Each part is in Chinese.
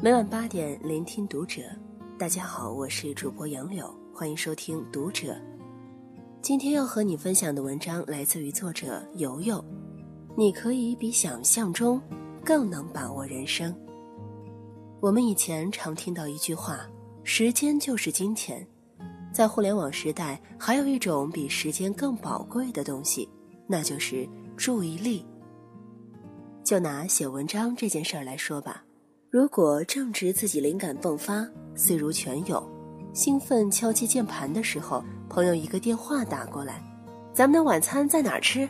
每晚八点，聆听读者。大家好，我是主播杨柳，欢迎收听读者。今天要和你分享的文章来自于作者游游。你可以比想象中更能把握人生。我们以前常听到一句话：“时间就是金钱。”在互联网时代，还有一种比时间更宝贵的东西，那就是注意力。就拿写文章这件事儿来说吧，如果正值自己灵感迸发、思如泉涌、兴奋敲击键盘的时候，朋友一个电话打过来：“咱们的晚餐在哪儿吃？”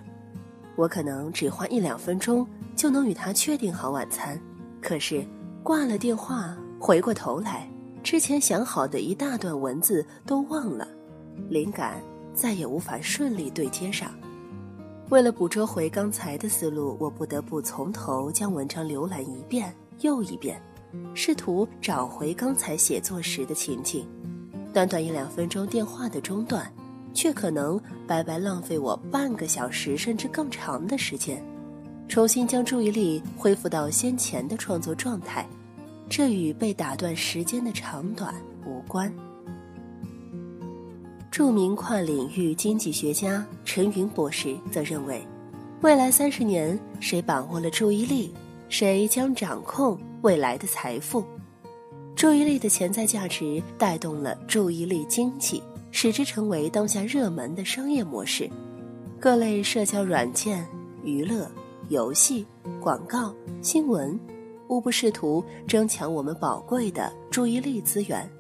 我可能只花一两分钟就能与他确定好晚餐，可是挂了电话，回过头来。之前想好的一大段文字都忘了，灵感再也无法顺利对接上。为了捕捉回刚才的思路，我不得不从头将文章浏览一遍又一遍，试图找回刚才写作时的情景。短短一两分钟电话的中断，却可能白白浪费我半个小时甚至更长的时间，重新将注意力恢复到先前的创作状态。这与被打断时间的长短无关。著名跨领域经济学家陈云博士则认为，未来三十年，谁把握了注意力，谁将掌控未来的财富。注意力的潜在价值带动了注意力经济，使之成为当下热门的商业模式。各类社交软件、娱乐、游戏、广告、新闻。无不试图争抢我们宝贵的注意力资源，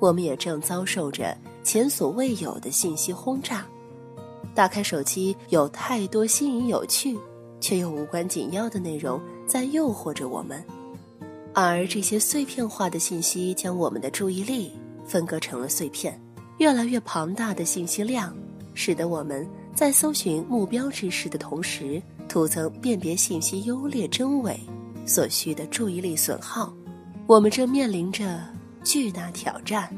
我们也正遭受着前所未有的信息轰炸。打开手机，有太多新颖有趣却又无关紧要的内容在诱惑着我们，而这些碎片化的信息将我们的注意力分割成了碎片。越来越庞大的信息量，使得我们在搜寻目标知识的同时，徒增辨别信息优劣真伪。所需的注意力损耗，我们正面临着巨大挑战。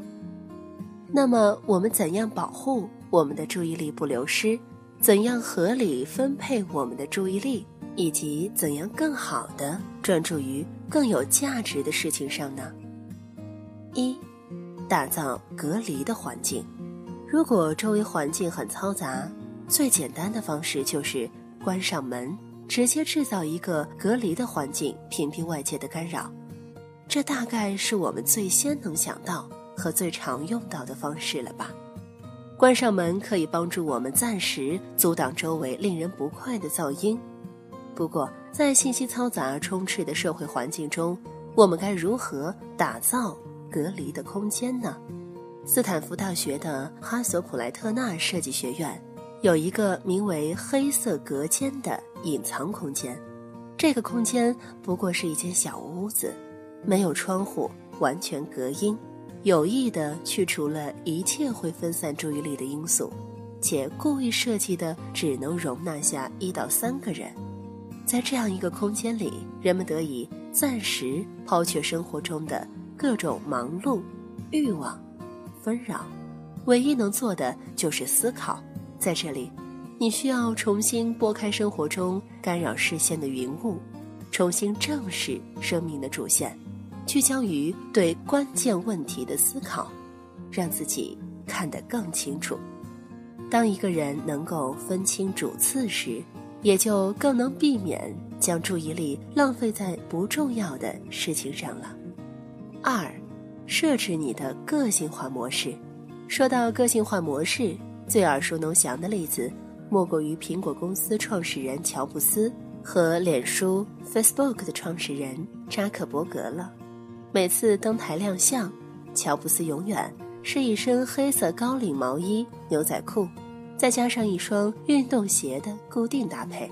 那么，我们怎样保护我们的注意力不流失？怎样合理分配我们的注意力？以及怎样更好的专注于更有价值的事情上呢？一，打造隔离的环境。如果周围环境很嘈杂，最简单的方式就是关上门。直接制造一个隔离的环境，屏蔽外界的干扰，这大概是我们最先能想到和最常用到的方式了吧？关上门可以帮助我们暂时阻挡周围令人不快的噪音。不过，在信息嘈杂充斥的社会环境中，我们该如何打造隔离的空间呢？斯坦福大学的哈索普莱特纳设计学院。有一个名为“黑色隔间”的隐藏空间，这个空间不过是一间小屋子，没有窗户，完全隔音，有意的去除了一切会分散注意力的因素，且故意设计的只能容纳下一到三个人。在这样一个空间里，人们得以暂时抛却生活中的各种忙碌、欲望、纷扰，唯一能做的就是思考。在这里，你需要重新拨开生活中干扰视线的云雾，重新正视生命的主线，聚焦于对关键问题的思考，让自己看得更清楚。当一个人能够分清主次时，也就更能避免将注意力浪费在不重要的事情上了。二，设置你的个性化模式。说到个性化模式。最耳熟能详的例子，莫过于苹果公司创始人乔布斯和脸书 （Facebook） 的创始人扎克伯格了。每次登台亮相，乔布斯永远是一身黑色高领毛衣、牛仔裤，再加上一双运动鞋的固定搭配。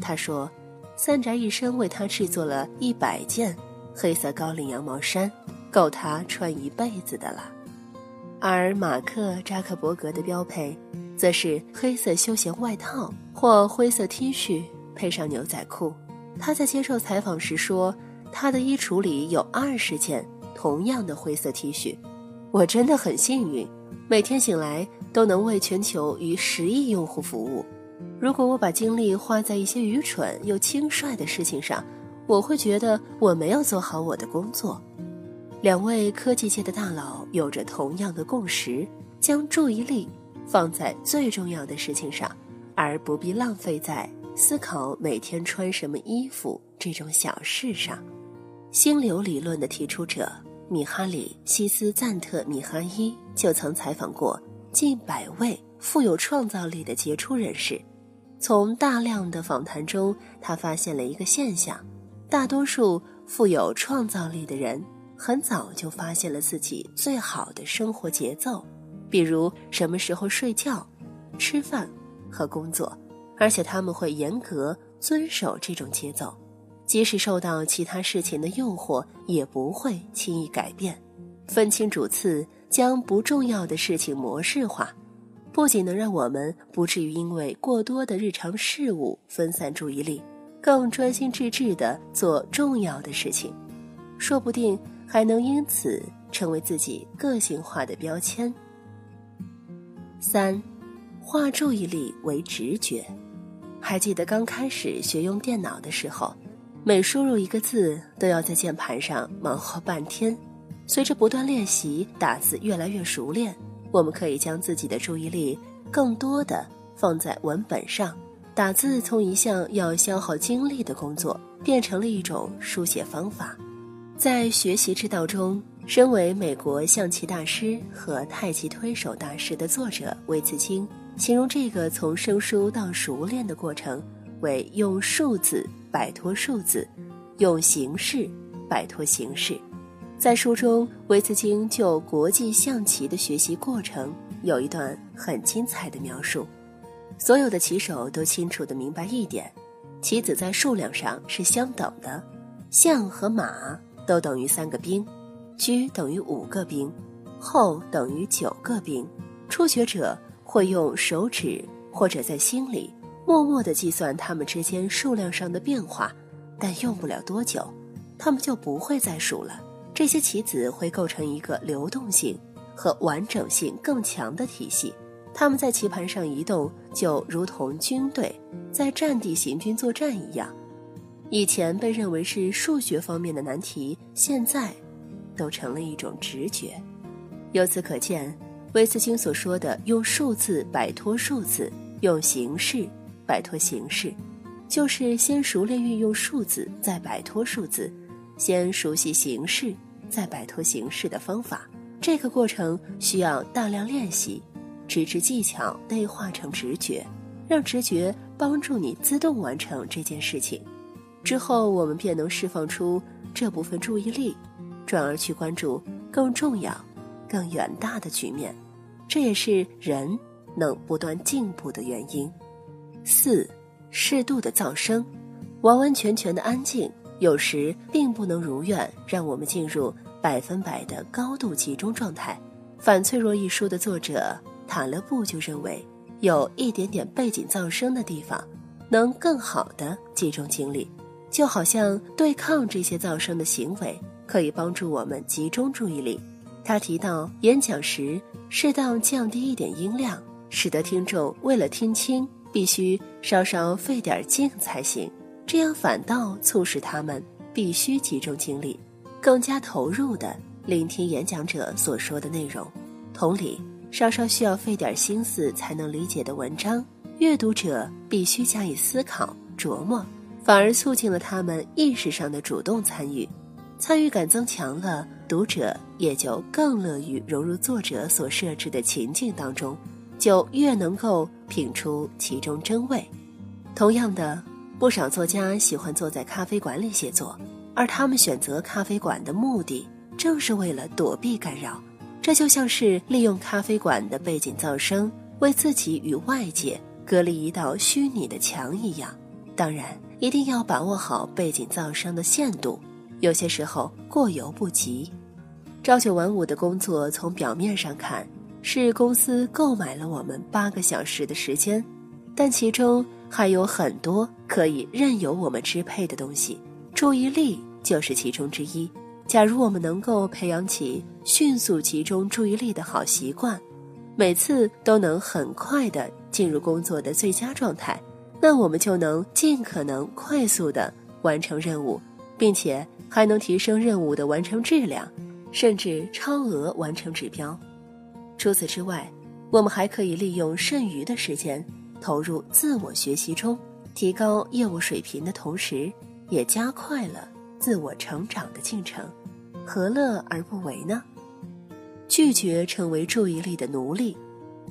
他说：“三宅一生为他制作了一百件黑色高领羊毛衫，够他穿一辈子的了。”而马克·扎克伯格的标配，则是黑色休闲外套或灰色 T 恤配上牛仔裤。他在接受采访时说：“他的衣橱里有二十件同样的灰色 T 恤。我真的很幸运，每天醒来都能为全球逾十亿用户服务。如果我把精力花在一些愚蠢又轻率的事情上，我会觉得我没有做好我的工作。”两位科技界的大佬有着同样的共识：将注意力放在最重要的事情上，而不必浪费在思考每天穿什么衣服这种小事上。心流理论的提出者米哈里·西斯赞特米哈伊就曾采访过近百位富有创造力的杰出人士。从大量的访谈中，他发现了一个现象：大多数富有创造力的人很早就发现了自己最好的生活节奏，比如什么时候睡觉、吃饭和工作，而且他们会严格遵守这种节奏，即使受到其他事情的诱惑，也不会轻易改变。分清主次，将不重要的事情模式化。不仅能让我们不至于因为过多的日常事务分散注意力，更专心致志地做重要的事情，说不定还能因此成为自己个性化的标签。三，化注意力为直觉。还记得刚开始学用电脑的时候，每输入一个字都要在键盘上忙活半天，随着不断练习，打字越来越熟练。我们可以将自己的注意力更多的放在文本上，打字从一项要消耗精力的工作变成了一种书写方法。在学习之道中，身为美国象棋大师和太极推手大师的作者魏茨金形容这个从生疏到熟练的过程为用数字摆脱数字，用形式摆脱形式。在书中，维茨金就国际象棋的学习过程有一段很精彩的描述。所有的棋手都清楚地明白一点：棋子在数量上是相等的，象和马都等于三个兵，车等于五个兵，后等于九个兵。初学者会用手指或者在心里默默地计算他们之间数量上的变化，但用不了多久，他们就不会再数了。这些棋子会构成一个流动性和完整性更强的体系，他们在棋盘上移动就如同军队在战地行军作战一样。以前被认为是数学方面的难题，现在都成了一种直觉。由此可见，威斯汀所说的“用数字摆脱数字，用形式摆脱形式”，就是先熟练运用数字，再摆脱数字；先熟悉形式。再摆脱形式的方法，这个过程需要大量练习，直至技巧内化成直觉，让直觉帮助你自动完成这件事情。之后，我们便能释放出这部分注意力，转而去关注更重要、更远大的局面。这也是人能不断进步的原因。四，适度的噪声，完完全全的安静。有时并不能如愿让我们进入百分百的高度集中状态。《反脆弱》一书的作者塔勒布就认为，有一点点背景噪声的地方，能更好的集中精力，就好像对抗这些噪声的行为可以帮助我们集中注意力。他提到，演讲时适当降低一点音量，使得听众为了听清，必须稍稍费点劲才行。这样反倒促使他们必须集中精力，更加投入地聆听演讲者所说的内容。同理，稍稍需要费点心思才能理解的文章，阅读者必须加以思考琢磨，反而促进了他们意识上的主动参与。参与感增强了，读者也就更乐于融入作者所设置的情境当中，就越能够品出其中真味。同样的。不少作家喜欢坐在咖啡馆里写作，而他们选择咖啡馆的目的正是为了躲避干扰。这就像是利用咖啡馆的背景噪声，为自己与外界隔离一道虚拟的墙一样。当然，一定要把握好背景噪声的限度，有些时候过犹不及。朝九晚五的工作，从表面上看是公司购买了我们八个小时的时间，但其中。还有很多可以任由我们支配的东西，注意力就是其中之一。假如我们能够培养起迅速集中注意力的好习惯，每次都能很快地进入工作的最佳状态，那我们就能尽可能快速地完成任务，并且还能提升任务的完成质量，甚至超额完成指标。除此之外，我们还可以利用剩余的时间投入自我学习中，提高业务水平的同时，也加快了自我成长的进程，何乐而不为呢？拒绝成为注意力的奴隶，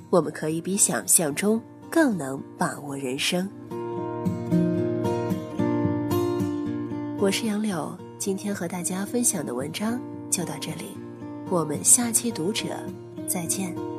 我们可以比想象中更能把握人生。我是杨柳，今天和大家分享的文章就到这里，我们下期读者再见。